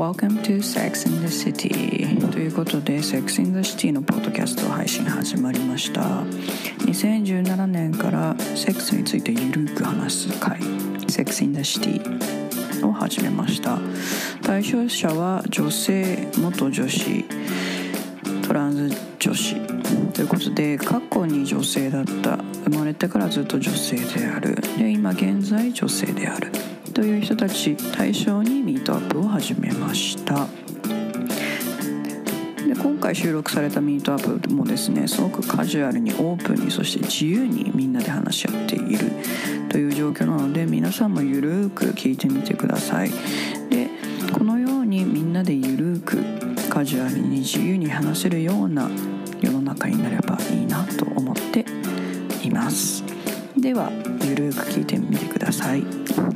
Welcome to Sex in the City ということで Sex in the City のポッドキャスト配信始まりました。2017年からセックスについてゆるく話す回 Sex in the City を始めました。対象者は女性元女子トランス女子。ということで過去に女性だった生まれてからずっと女性である。で今現在女性である。という人たち対象にミートアップを始めました。で今回収録されたミートアップもですねすごくカジュアルにオープンにそして自由にみんなで話し合っている。という状況なので皆さんもゆるーく聞いてみてください。でこのようにみんなでゆるーくカジュアルに自由に話せるような世の中になればいいなと思っています。ではゆるく聞いてみてください。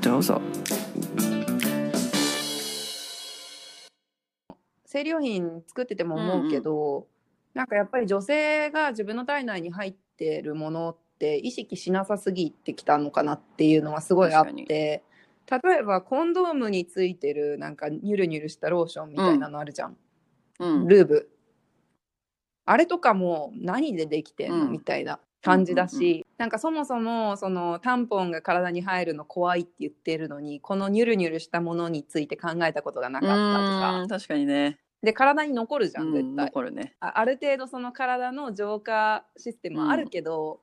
どうぞ。生理用品作ってても思うけど、なんかやっぱり女性が自分の体内に入ってるものって意識しなさすぎてきたのかなっていうのはすごいあって例えばコンドームについてるなんかニュルニュルしたローションみたいなのあるじゃん、うん。ルーブあれとかも何でできてんの、うん。みたいな感じだし、うんうんなんかそもそもそのタンポンが体に入るの怖いって言ってるのにこのニュルニュルしたものについて考えたことがなかったとか。うん確かにね。で体に残るじゃん絶対、残るね。あある程度その体の浄化システムはあるけど、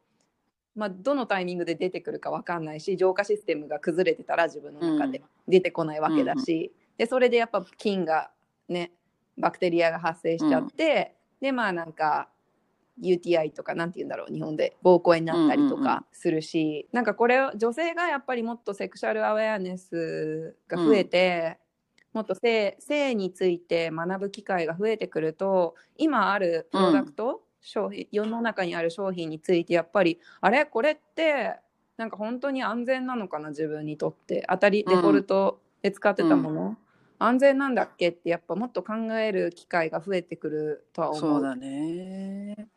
まあ、どのタイミングで出てくるか分かんないし浄化システムが崩れてたら自分の中で出てこないわけだし、でそれでやっぱ菌がねバクテリアが発生しちゃって、でまあなんか UTI とかなんて言うんだろう日本で膀胱炎になったりとうんうんうん。かするし、なんかこれを女性がやっぱりもっとセクシャルアウェアネスが増えて、もっと性性について学ぶ機会が増えてくると今あるプロダクト、商品世の中にある商品についてやっぱりあれ？これってなんか本当に安全なのかな自分にとって。当たりデフォルトで使ってたもの、安全なんだっけってやっぱもっと考える機会が増えてくるとは思う。そうだね。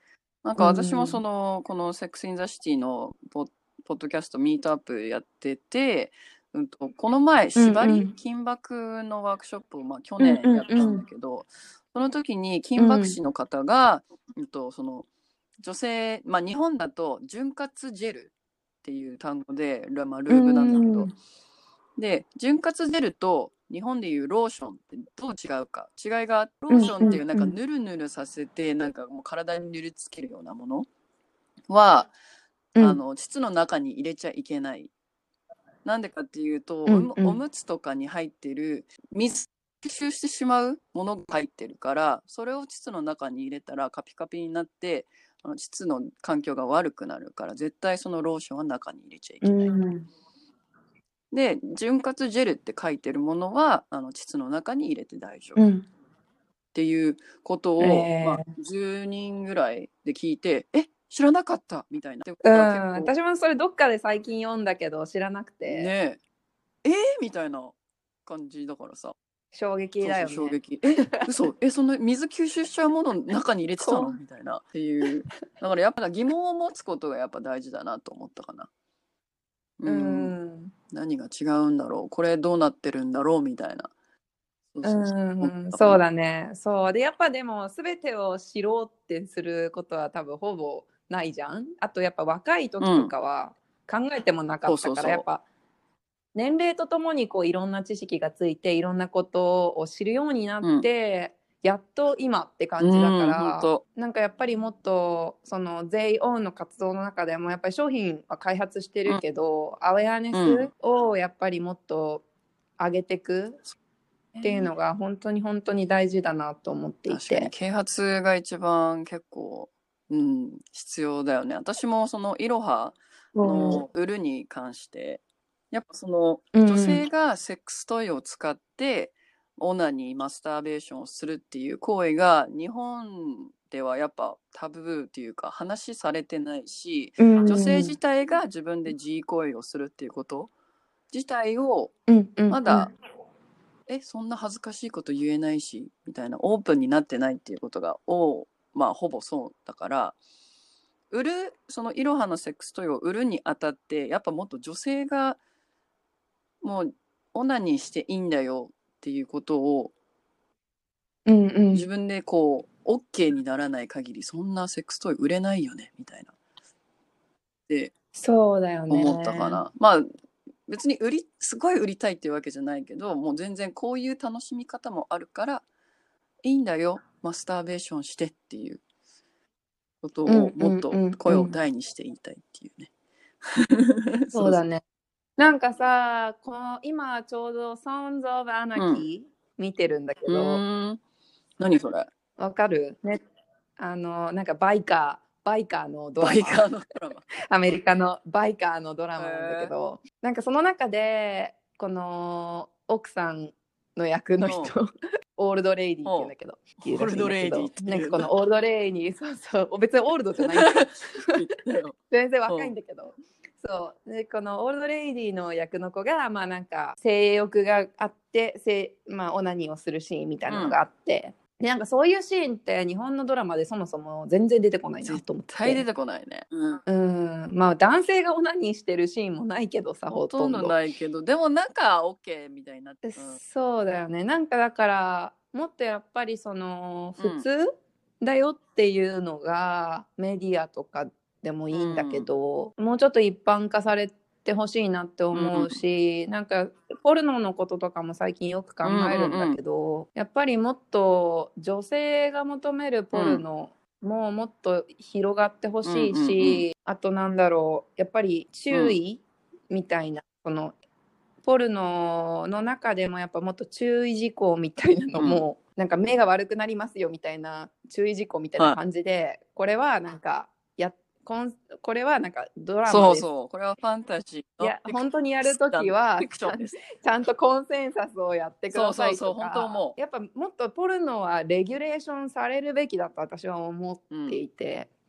なんか私もその、この「セックス・イン・ザ・シティ」のポポッドキャスト meetup やってて、うん、とこの前縛り、うんうん。緊縛のワークショップを、まあ、去年やったんだけど、その時に緊縛師の方が、うん、とその女性、まあ、日本だと潤滑ジェルっていう単語で、まあ、 lube なんだけど、うん。で潤滑ジェルと日本でいうローションってどう違うか？違いがローションっていうなんかぬるぬるさせてなんかもう体に塗りつけるようなもの？は、うん。あの膣の中に入れちゃいけない。なんでかっていうと、うんうん。おむおむつとかに入ってる水吸収してしまうものが入ってるからそれを膣の中に入れたらカピカピになってあの膣の環境が悪くなるから絶対そのローションは中に入れちゃいけない。うんで潤滑ジェルって書いてるものはあの膣の中に入れて大丈夫。っうん。ていうことを、えー。まあ、10人ぐらいで聞いてえ知らなかった！みたいな。うん、私もそれどっかで最近読んだけど知らなくて、ね。え？えーみたいな感じだからさ。衝撃だよね。そうそう衝撃。え？嘘。えその水吸収しちゃうもの中に入れてたの？みたいな。っていう。だからやっぱ疑問を持つことがやっぱ大事だなと思ったかな。ううんん何が違うんだろう？これどうなってるんだろう？みたいな。そうんそうだね。そう。でやっぱでも全てを知ろうってすることは多分ほぼないじゃん？あとやっぱ若い時とかは考えてもなかったからやっぱ年齢とともにこういろんな知識がついていろんなことを知るようになって、やっと今って感じだかうんらほん、となんかやっぱりもっとその JO の活動の中でもやっぱり商品は開発してるけど、アウェアネスをやっぱりもっと上げていくっていうのが本当に本当に大事だなと思っていて。啓発が一番結構、うん、必要だよね。私もそのイロハの売るに関して、やっぱそのうん。女性がセックストイを使ってオナにマスターベーションをするっていう行為が日本ではやっぱタブーっていうか話されてないしうん。女性自体が自分で自慰行為をするっていうこと自体をまだ、えそんな恥ずかしいこと言えないしみたいなオープンになってないっていうことがおまあほぼそうだから売るそのイロハのセックストイを売るにあたってやっぱもっと女性がもうオナニーしていいんだよっていうことをうんうん。自分でこう OK にならない限りそんなセックストイ売れないよねみたいな。ってそうだよね。思ったかな、まあ別に売りすごい売りたいっていうわけじゃないけどもう全然こういう楽しみ方もあるからいいんだよマスターベーションしてっていうことをうん。もっと声を大にして言いたいっていうね。そうだねなんかさこの今ちょうど「Sons of Anarchy」見てるんだけうど、ーん。何それ？わかる？ね。あのなんかバイカーバイカーのドラマ。バイカーのドラマ。アメリカのバイカーのドラマなんだけど、なんかその中でこの奥さんの役の人、 old lady って言うんだけど、 old lady ってなん言うんだかこの old lady そうそう。別に old じゃないんだけど。全然若いんだけど、そう。でこの old lady の役の子がまあなんか性欲があって性まあオナニーをするシーンみたいなのがあって、でなんかそういうシーンって日本のドラマでそもそも全然出てこないなと思って。絶対出てこないね。うん。うん。まあ男性がオナニーしてるシーンもないけどさほほとんど。ないけど。でもなんか OK みたいになって、うん。そうだよね。なんかだからもっとやっぱりそのうん。普通だよっていうのがメディアとかでもいいんだけど、もうちょっと一般化されてほしいなって思うし、なんかポルノのこととかも最近よく考えるんだけど、やっぱりもっと女性が求めるポルノももっと広がってほしいし、うんうんうあとなんだろうやっぱり注意みたいな、そのポルノの中でもやっぱもっと注意事項みたいなのも、なんか目が悪くなりますよみたいな注意事項みたいな感じで、これはなんかやこんこれはなんかドラマそうです。そうこれはファンタジーいや本当にやるときはフィクションです。ちゃんとコンセンサスをやってくださいとかそうそうそう本当思う。やっぱもっとポルノはレギュレーションされるべきだと私は思っていて、私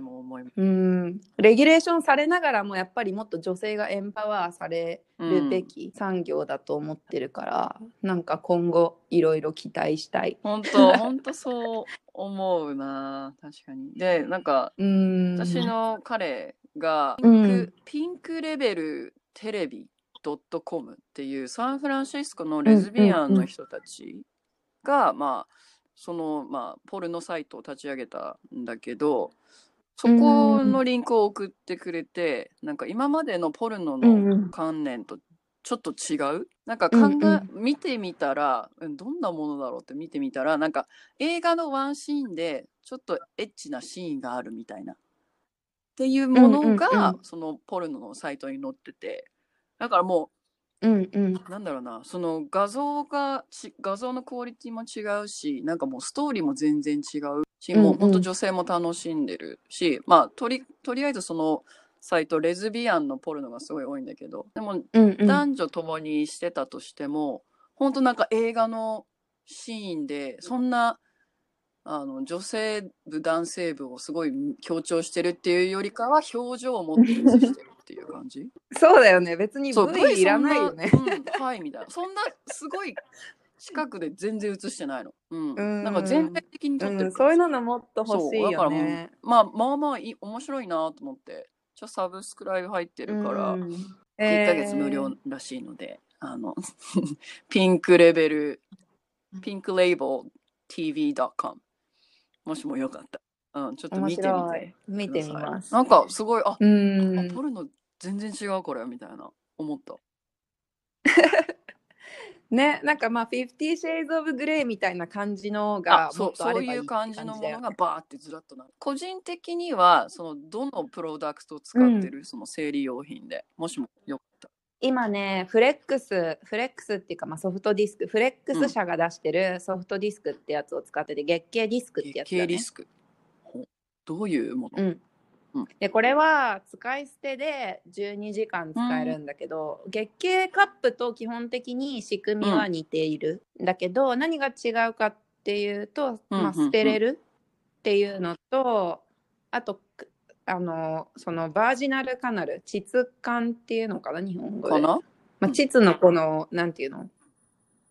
も思います。うん、レギュレーションされながらもやっぱりもっと女性がエンパワーされるべき産業だと思ってるから、なんか今後いろいろ期待したい。本当本当そう思うな。確かに。でなんかうん。私の彼がピンク,、うんピンクレベルテレビ .com っていうサンフランシスコのレズビアンの人たちが、まあそのまあポルノサイトを立ち上げたんだけどそこのリンクを送ってくれて、なんか今までのポルノの観念とちょっと違う？なんか考え、うんう見てみたらうんどんなものだろうって見てみたらなんか映画のワンシーンでちょっとエッチなシーンがあるみたいな。っていうものが、うんうんうん。そのポルノのサイトに載ってて。だからもうんうん。うなんだろうなその画像がち画像のクオリティも違うしなんかもうストーリーも全然違うし、もううんうん。本当女性も楽しんでるしまあとりとりあえずそのサイトレズビアンのポルノがすごい多いんだけどでもうんうん。男女共にしてたとしても、本当なんか映画のシーンでそんなあの女性部男性部をすごい強調してるっていうよりかは表情を持って映してるっていう感じ？そうだよね。別に V いらないよね。うん、はいみたいな。そんなすごい近くで全然映してないの、うんうんなんか全体的に撮ってうん、るからそういうののもっと欲しいそうだからもうよね。まあまあまあいい面白いなと思ってちょサブスクライブ入ってるから、うん1ヶ月無料らしいので、あの、ピンクレベル、ピンクレイボル TV.com。もしもよかったら。うん、ちょっと面見てみて。見てみます。なんかすごい、あ、うんあポルノ全然違うこれみたいな思った。ね、なんかまあ、Fifty Shades of Grey みたいな感じのあがそうそういう感じのものがバーってずらっとなる。個人的には、その、どのプロダクトを使ってる、その生理用品で、もしもよかった今ね、フレックス、フレックスっていうか、まあ、ソフトディスク、フレックス社が出してるソフトディスクってやつを使ってて、月経ディスクってやつだ、ね。経リスク。どういうもの、うんうんでこれは使い捨てで12時間使えるんだけど、月経カップと基本的に仕組みは似ている、だけど何が違うかっていうと、うんうんうん。まあ、捨てれるっていうのとあとくあのそのバージナルカナル膣管っていうのかな日本語で、まあ、膣のこのなんていうの？うん。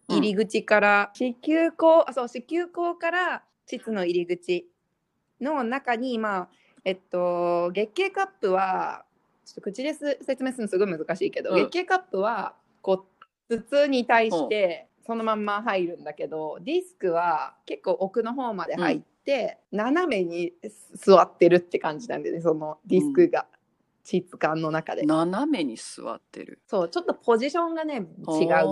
入り口から、子宮口あそう子宮口から膣の入り口の中にまあえっと月経カップはちょっと口です説明するのすごい難しいけど、うん。月経カップはこう筒に対してそのまんま入るんだけどディスクは結構奥の方まで入って、斜めに座ってるって感じなんだよねそのディスクが、質感の中で斜めに座ってる。そうちょっとポジションがね違うぐらい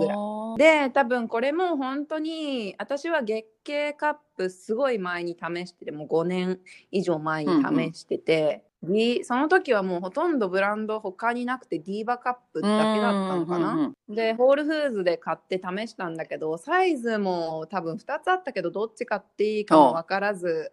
い。で多分これも本当に私は月経カップすごい前に試しててもう5年以上前に試してて、D- その時はもうほとんどブランド他になくてディーバカップだけだったのかな。うんうんうんでホールフーズで買って試したんだけどサイズも多分2つあったけどどっち買っていいかも分からず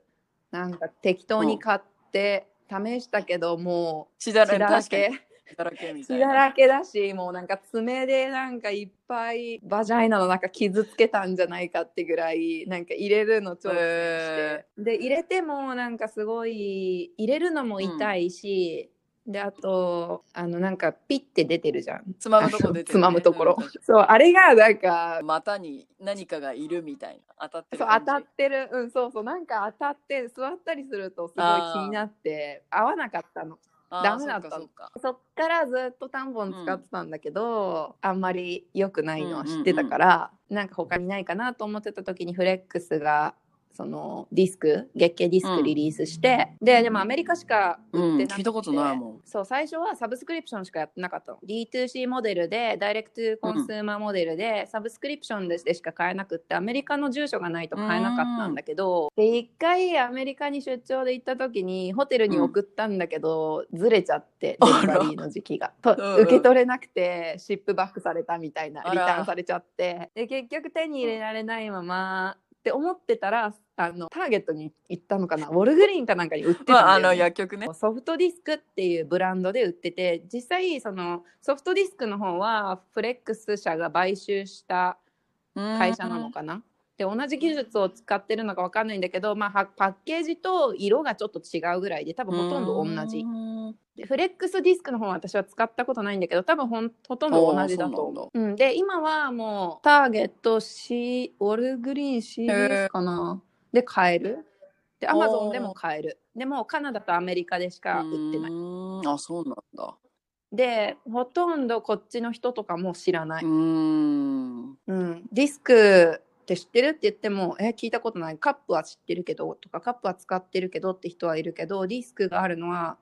なんか適当に買って試したけどもう血だらけ。血だらけ。みた血。だらけだしもうなんか爪でなんかいっぱいバジャイナの中傷つけたんじゃないかってぐらいなんか入れるの挑戦して、へで入れてもなんかすごい入れるのも痛いし、であとあのなんかピッて出てるじゃん。つまむとこ出てるね。つまむところ。うん。そうあれがなんか股に何かがいるみたいな。当たってるそう。当たってる。うんそうそう。なんか当たって座ったりするとすごい気になって合わなかったの。ダメだったの。そっからずっとタンポン使ってたんだけど、あんまり良くないのは知ってたから、なんか他にないかなと思ってた時にフレックスがそのディスク月経ディスクリリースして、ででもアメリカしか売ってなくて、うん聞いたことないもん。そう最初はサブスクリプションしかやってなかったの。D2C モデルでダイレクトコンスーマーモデルで、サブスクリプションでしか買えなくってアメリカの住所がないと買えなかったんだけど、で一回アメリカに出張で行った時にホテルに送ったんだけど、ずれちゃって デリバリーの時期が。とうんうん。受け取れなくてシップバックされたみたいなリターンされちゃって。で結局手に入れられないまま、って思ってたらあのターゲットに行ったのかな？ウォルグリーンかなんかに売ってたんだよ、ね。まあ、あの薬局ね。ソフトディスクっていうブランドで売ってて実際そのソフトディスクの方はフレックス社が買収した会社なのかな？で同じ技術を使ってるのか分かんないんだけど、まあ、はパッケージと色がちょっと違うぐらいで多分ほとんど同じ。うん。でフレックスディスクの方は私は使ったことないんだけど多分ほんほとんど同じだと思う。うん、で今はもうターゲット C ウォルグリーン CBS かな？で買える。でアマゾンでも買える。でもカナダとアメリカでしか売ってない。あ、そうなんだ。でほとんどこっちの人とかも知らない、うーん。うん、ディスクって知ってるって言ってもえ聞いたことない。カップは知ってるけどとかカップは使ってるけどって人はいるけどディスクがあるのは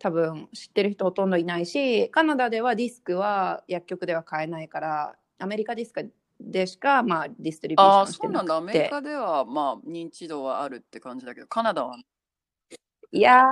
多分知ってる人ほとんどいないしカナダではディスクは薬局では買えないからアメリカディスクでしか、まあ、ディストリビューシああ、ョンしそうなんだ。アてなくてメリカでは、まあ、認知度はあるって感じだけど、カナダは、いや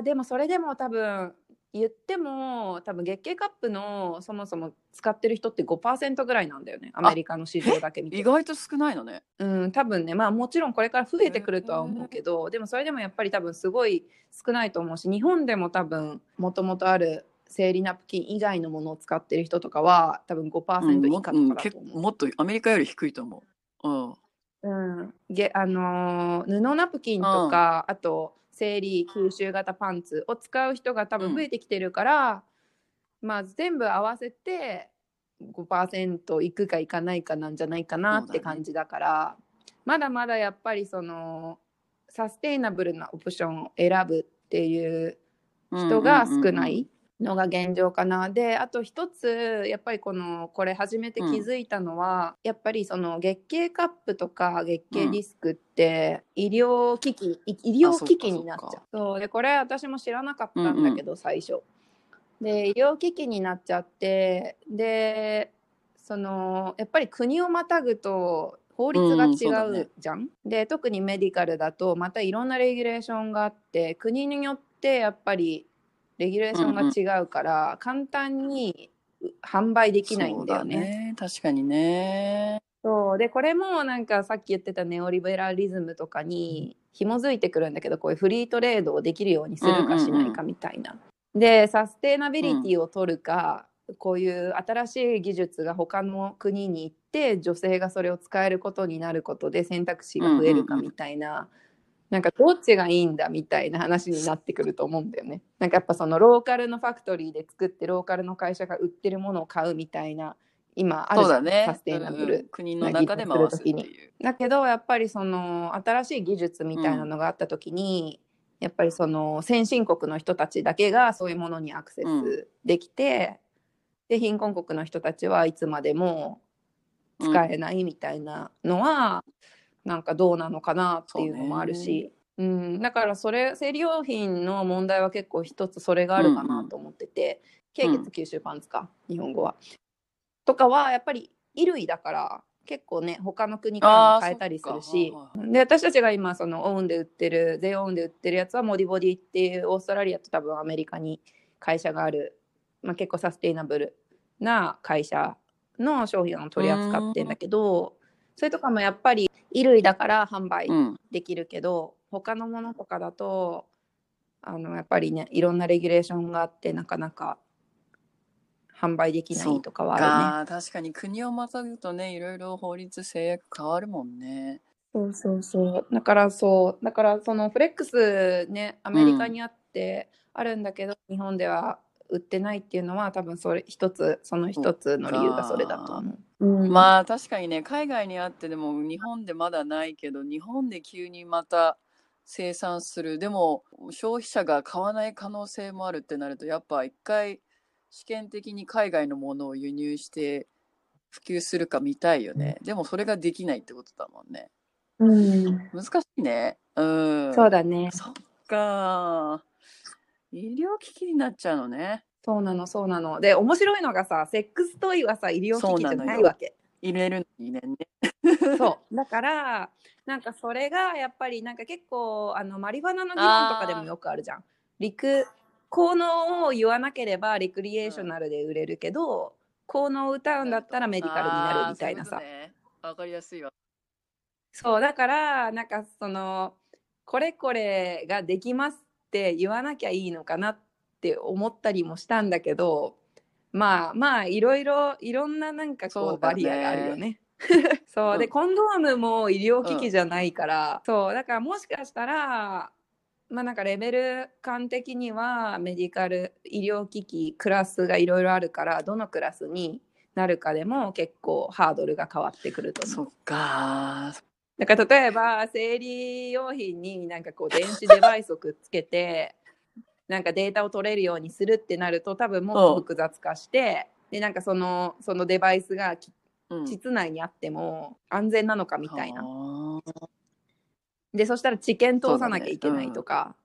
ーでもそれでも多分言っても多分月経カップのそもそも使ってる人って5%ぐらいなんだよね。アメリカの市場だけ見て。意外と少ないのね。うん、多分ね、まあもちろんこれから増えてくるとは思うけど、でもそれでもやっぱり多分すごい少ないと思うし、日本でも多分もともとある生理ナプキン以外のものを使ってる人とかは多分うん5%も以下とかだと思う。構もっとアメリカより低いと思う。うん。うん、げあのー布ナプキンとか、あと生理吸収型パンツを使う人が多分増えてきてるから、まあ全部合わせて5%いくかいかないかなんじゃないかなって感じだからまだまだやっぱりそのサステイナブルなオプションを選ぶっていう人が少ないのが現状かな。であと一つやっぱりこのこれ初めて気づいたのは、やっぱりその月経カップとか月経ディスクって医療機器、い医療機器になっちゃう。あそう。でこれ私も知らなかったんだけど、最初。で医療機器になっちゃってでそのやっぱり国をまたぐと法律が違ねうじゃん、で特にメディカルだとまたいろんなレギュレーションがあって国によってやっぱりレギュレーションが違うから、簡単に販売できないんだよね。そうね。確かにね。そうでこれもなんかさっき言ってたネオリベラリズムとかに紐づいてくるんだけどこういうフリートレードをできるようにするかしないかみたいな。でサステナビリティを取るか、こういう新しい技術が他の国に行って女性がそれを使えることになることで選択肢が増えるかみたいな。なんかどっちがいいんだみたいな話になってくると思うんだよね。なんかやっぱそのローカルのファクトリーで作ってローカルの会社が売ってるものを買うみたいな今あるじゃそうんだね。サステイナブルうんうん国の中で回すっていう。だけどやっぱりその新しい技術みたいなのがあった時に、やっぱりその先進国の人たちだけがそういうものにアクセスできて、で貧困国の人たちはいつまでも使えないみたいなのは、なんかどうなのかなっていうのもあるし。う、ん、だからそれ生理用品の問題は結構一つそれがあるかなと思ってて、経血吸収パンツか、日本語は。とかはやっぱり衣類だから結構ね他の国からも買えたりするし。で私たちが今そのオウンで売ってる全オウンで売ってるやつはモディボディっていうオーストラリアと多分アメリカに会社がある、まあ、結構サステイナブルな会社の商品を取り扱ってんだけどそれとかもやっぱり衣類だから販売うん。できるけど、他のものとかだとあのやっぱりねいろんなレギュレーションがあってなかなか販売できないとかはあるね。か確かに国をまたぐとねいろいろ法律制約変わるもんね。そうそうそう。だからそう、だからそのフレックスね、アメリカにあってあるんだけど、日本では売ってないっていうのは多分それ一つ、その一つの理由がそれだと思う。うん、まあ確かにね海外にあってでも日本でまだないけど日本で急にまた生産するでも消費者が買わない可能性もあるってなるとやっぱ一回試験的に海外のものを輸入して普及するか見たいよね。でもそれができないってことだもんね。うん、難しいね。うん。そうだね。そっか。医療機器になっちゃうのね。そうなの、そうなの。で、面白いのがさ、セックストイはさ、医療機器じゃないわけ。入れるのにね。そう。だから、なんかそれがやっぱりなんか結構、あの、マリファナの議論とかでもよくあるじゃん。陸、効能を言わなければリクリエーショナルで売れるけど、効能を歌うんだったらメディカルになるみたいなさあー。そううことねわかりやすいわ。そう、だから、なんかその、これこれができますって言わなきゃいいのかなって思ったりもしたんだけど、まあまあ、いろいろ、いろんななんかこう、バリアがあるよね。そう、で、うんコンドームも医療機器じゃないから、そう、だからもしかしたら、まあなんかレベル感的にはメディカル医療機器クラスがいろいろあるからどのクラスになるかでも結構ハードルが変わってくると思う。そっか。だから例えば生理用品になんかこう電子デバイスをくっつけて なんかデータを取れるようにするってなると多分もっと複雑化してでなんかそのそのデバイスがきうん室内にあっても安全なのかみたいな。でそしたら治験通さなきゃいけないとか、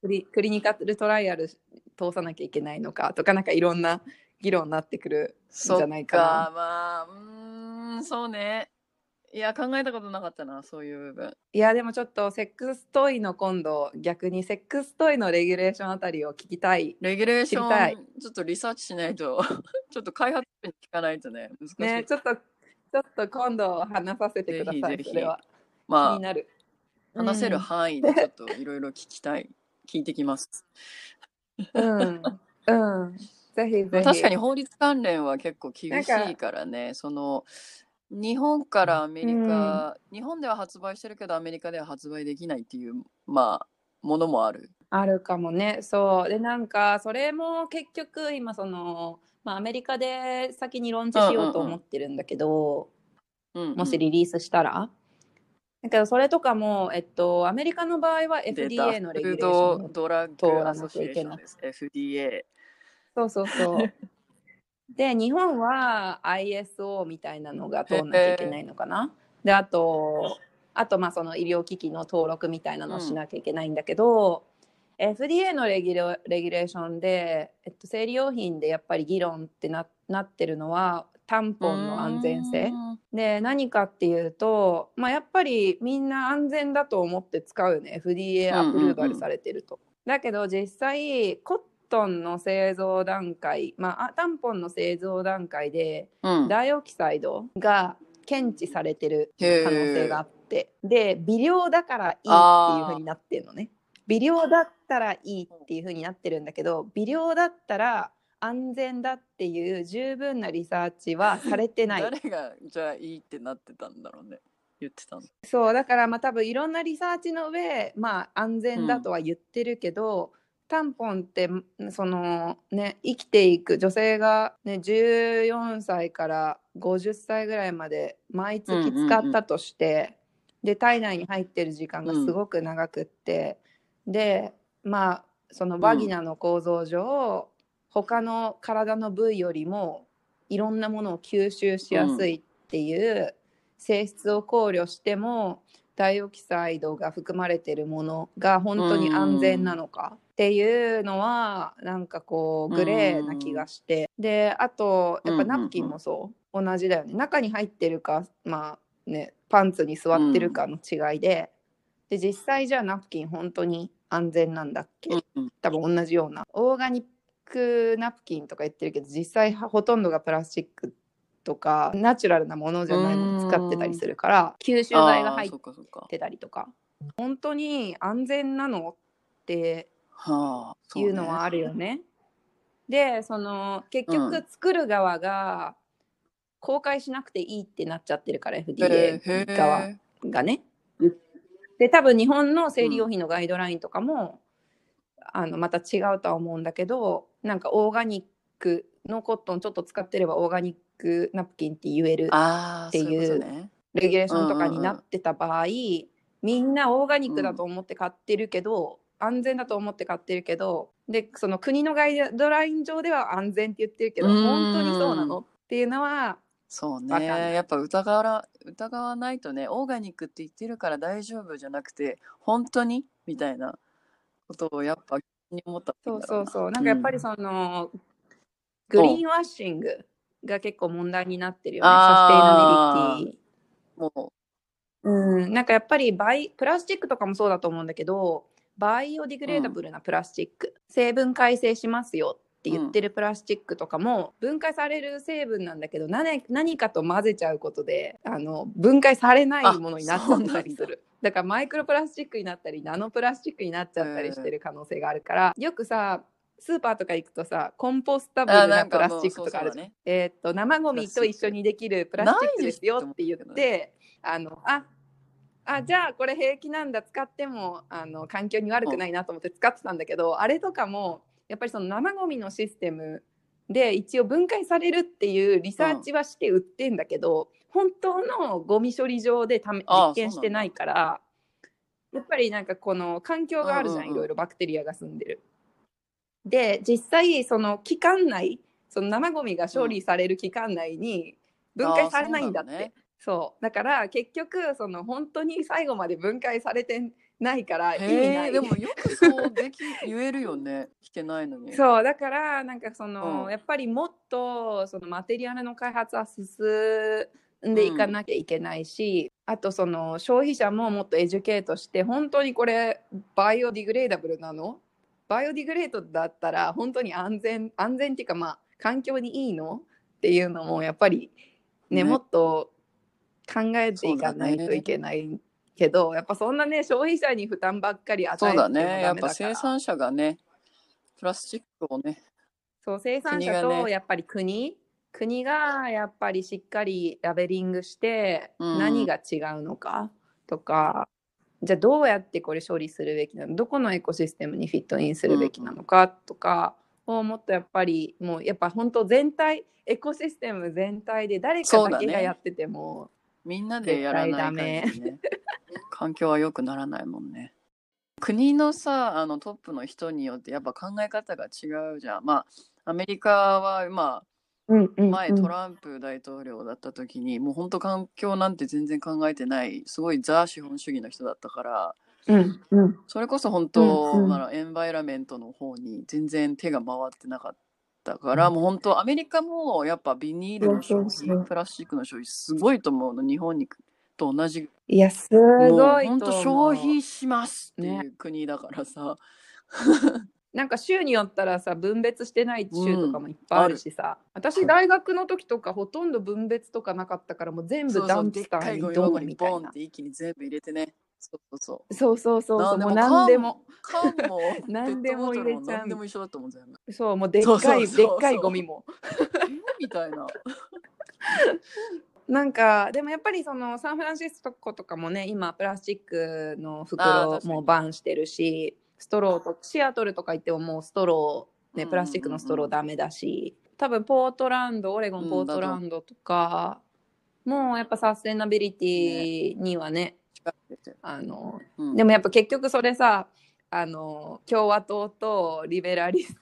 クリクリニカルトライアル通さなきゃいけないのかとかなんかいろんな議論になってくるんじゃないかな。か。まあ、うーん、そうね。いや、考えたことなかったな、そういう部分。いやでもちょっとセックストイの今度逆にセックストイのレギュレーションあたりを聞きたい。レギュレーション、ちょっとリサーチしないと、ちょっと開発に聞かないとね、難しい。ねちょっとちょっと今度話させてくださぜひぜひ。いそれは。気まになる、あ、話せる範囲でちょっといろいろ聞きたい、聞いてきます。うんうん。ぜひぜひ。確かに法律関連は結構厳しいからね、その、日本からアメリカ、日本では発売してるけどアメリカでは発売できないっていう、まあ、ものもある。あるかもねそうでなんかそれも結局今その、まあ、アメリカで先にローンチしようと思ってるんだけど、うんうんもしリリースしたらだけどそれとかも、えっと、アメリカの場合は FDA のレギュレーションドドラッ通らなきゃいけない。FDA。そうそうそう。で、日本は ISO みたいなのが通んなきゃいけないのかな？で、あと、あと、まあ、その医療機器の登録みたいなのをしなきゃいけないんだけど、FDA のレギュレレギュレーションで、えっと、生理用品でやっぱり議論ってななってるのは、タンポンの安全性。で、何かっていうと、まあ、やっぱりみんな安全だと思って使うよね。FDA アプローバルされてると。だけど実際、トンの製造段階、まああ、タンポンの製造段階で、うん。ダイオキサイドが検知されてる可能性があって、で、微量だからいいっていう風になってるのね。微量だったらいいっていう風になってるんだけど、微量だったら安全だっていう十分なリサーチはされてない。誰がじゃあいいってなってたんだろうね。言ってたの。そうだからまあ多分いろんなリサーチの上まあ安全だとは言ってるけど、タンポンってそのね生きていく女性が、ね、14歳から50歳ぐらいまで毎月使ったとして、で体内に入ってる時間がすごく長くって、でまあそのバギナの構造上、他の体の部位よりもいろんなものを吸収しやすいっっていう性質を考慮してもダイオキサイドが含まれてるものが本当に安全なのかっていうのはなんかこうグレーな気がして。であとやっぱナプキンもそう同じだよね。中に入ってるかまあねパンツに座ってるかの違いで。で実際じゃあナプキン本当に安全なんだっけ？うん多分同じような。オーガニックナプキンとか言ってるけど実際はほとんどがプラスチックとかナチュラルなものじゃないもの使ってたりするから吸収剤が入ってたりとか。本当に安全なのってはあそいうのはあるよね。でその結局作る側が公開しなくていいってなっちゃってるからへ FDA ー側がね。で多分日本の生理用品のガイドラインとかも、あのまた違うとは思うんだけどなんかオーガニックのコットンちょっと使ってればオーガニックナプキンって言えるっていうレギュレーションとかになってた場合、みんなオーガニックだと思って買ってるけど、安全だと思って買ってるけどでその国のガイドライン上では安全って言ってるけどうん。本当にそうなの？っていうのはそうね。やっぱ疑わら疑わないとねオーガニックって言ってるから大丈夫じゃなくて本当にみたいなことをやっぱ気に思ったそうそうそう。なんかやっぱりその、 green washing が結構問題になってるよねサステイナビリティ。もうん、なんかやっぱりバイオプラスチックとかもそうだと思うんだけど biodegradable なプラスチック、生分解しますよって言ってるプラスチックとかも、分解される成分なんだけど何何かと混ぜちゃうことであの分解されないものになっちゃってたりする。だ。からマイクロプラスチックになったりナノプラスチックになっちゃったりしてる可能性があるから、よくさスーパーとか行くとさコンポスタブルあなプラスチックとかあるじゃん。ね。えーっと生ゴミと一緒にできるプラスチックですよって言ってあのああじゃあこれ平気なんだ。使ってもあの環境に悪くないなと思って使ってたんだけど、あれとかもやっぱりその生ゴミのシステムで一応分解されるっていうリサーチはして売ってんだけど、本当のゴミ処理場でため実験してないからやっぱりなんかこの環境があるじゃん、うんうんうん。いろいろバクテリアが住んでる。で実際その期間内その生ゴミが処理される期間内に分解されないんだって。そう。だから結局その本当に最後まで分解されてないから意味ない。でもよくそうでき言えるよね。してないのに。そう。だからなんかその、うん。やっぱりもっとそのマテリアルの開発は進んでいかなきゃいけないし、あとその消費者ももっと educate して本当にこれ biodegradable なの？ biodegrade だったら本当に安全安全っていうかまあ環境にいいの？っていうのもやっぱりねね。もっと考えていかないといけないけど、やっぱそんなね消費者に負担ばっかり与そうえてもダメだから。だねやっぱ生産者がねプラスチックをねそう生産者とやっぱり国？国がやっぱりしっかりラベリングしてうん。何が違うのか？とか、じゃあどうやってこれ処理するべきなの？どこのエコシステムにフィットインするべきなのか？とかをもっとやっぱりもうやっぱ本当全体エコシステム全体で誰かだけがやっててもみんなでやらない限りね。環境は良くならないもんね。国のさあのトップの人によってやっぱ考え方が違うじゃん。まあアメリカはまあ前トランプ大統領だった時に、もう本当環境なんて全然考えてないすごいザ資本主義の人だったからうんうん。それこそ本当、うんうん。まあ、エンバイラメントの方に全然手が回ってなかったから、もう本当アメリカもやっぱビニールの消費プラスチックの消費すごいと思うの日本に。と同じいやすごい本当と思う。消費しますっていねう国だからさ、なんか州によったらさ分別してない州とかもいっぱいあるしさ、私大学の時とかほとんど分別とかなかったからもう全部ダンプスターにドンみたいな。て一気に全部入れてね。そうそうそう。そうそうそう。そうなもう何でも。缶も 何でも入れちゃう。でも一緒だと思う全部そうもうでっかいでっかいゴミも。えみたいな。なんかでもやっぱりそのサンフランシスコとかもね今プラスチックの袋もうバンしてるしストローとシアトルとか行ってももうストローねうんうんうんうん。プラスチックのストローダメだし多分ポートランドオレゴンうんポートランドとか、もうやっぱサステナビリティにはねあのうんでもやっぱ結局それさあの共和党とリベラリス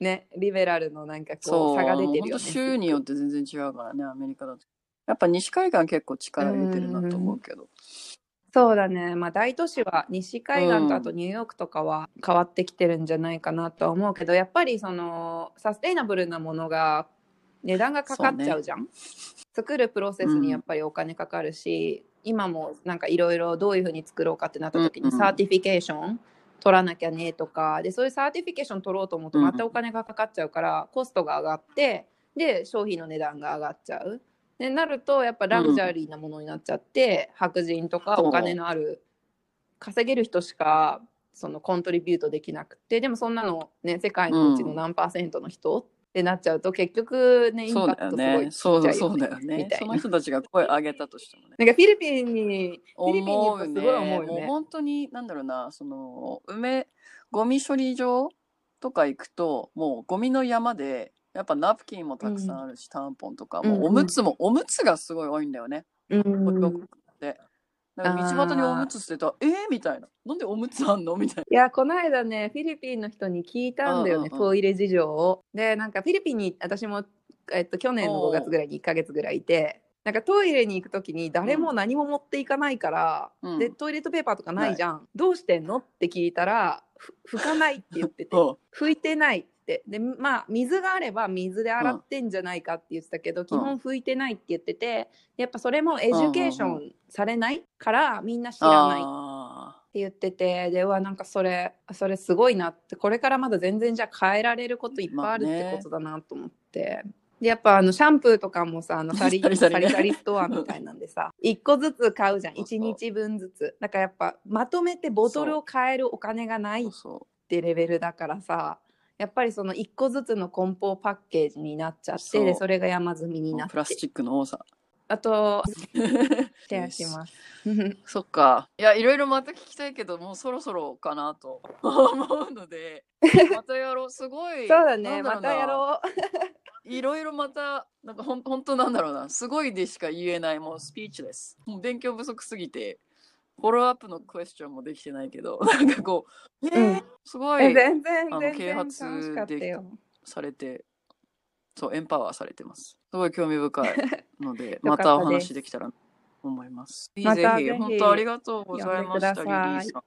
ねリベラルのなんかこそう。う差が出てるよね州によって全然違うからねアメリカだと。やっぱ西海岸結構力入れてるなと思うけど。そうだね、まあ、大都市は西海岸とあとニューヨークとかは変わってきてるんじゃないかなとは思うけどやっぱりそのサステイナブルなものが値段がかかっちゃうじゃん、作るプロセスにやっぱりお金かかるし、今もなんかいろいろどういうふうに作ろうかってなった時にうん。うん certification？取らなきゃねとかでそういう certification 取ろうと思うとまたお金がかかっちゃうからコストが上がってで商品の値段が上がっちゃう。でなるとやっぱラグジュアリーなものになっちゃって、白人とかお金のある稼げる人しかその contribute できなくてでもそんなのね世界のうちの何パーセントの人？ってなっちゃうと結局ねインパクトすご。いちそうだよそうだよねみた。いなその人たちが声上げたとしてもね。なんかフィリピンにフィリピンにすごい思うよね。もう本当に、なんだろうな、その、梅、ゴミ処理場とか行くと、もうゴミの山で、やっぱナプキンもたくさんあるし、タンポンとか、もうおむつも、おむつがすごい多いんだよね。うんホットドッグって。なんか道端におむつ捨てたら、えー、みたいな。なんでおむつあんの？みたいいやこの間ねフィリピンの人に聞いたんだよね、トイレ事情を。でなんかフィリピンに私も、えっと、去年の5月ぐらいに1ヶ月ぐらいいてなんかトイレに行く時に誰も何も持っていかないから、うん。でトイレットペーパーとかないじゃん、どうしてんの？って聞いたらふ拭かないって言っててな。拭いてないって。でまあ水があれば水で洗ってんじゃないかって言ってたけど、基本拭いてないって言っててやっぱそれも education うんうん。されないからみんな知らないあって言っててでうわなんかそれそれすごいなってこれからまだ全然じゃあ変えられることいっぱいあるってことだなと思って。でやっぱあのシャンプーとかもさあの サリサリサリストアみたいなんでさ 1個ずつ買うじゃん。そうそう。1日分ずつ。だからやっぱまとめてボトルを買えるお金がないってレベルだからさやっぱりその1個ずつの梱包パッケージになっちゃってでそれが山積みになう。ってプラスチックの多さ。あとシェアします。そっか。いや、いろいろまた聞きたいけど、もうそろそろかなと思うので、またやろう。すごい。そうだねまたやろう。いろいろまた、なんかほん本当なんだろうな。すごいでしか言えない、もうスピーチです。もう勉強不足すぎて、フォローアップのクエスチョンもできてないけど、なんかこう、すごいえ全然あの啓発楽しかったよ。されて、そう、エンパワーされてます。すごい興味深い ので、よまたお話できたらと思います。ぜひ本当ありがとうございました、リリーさん。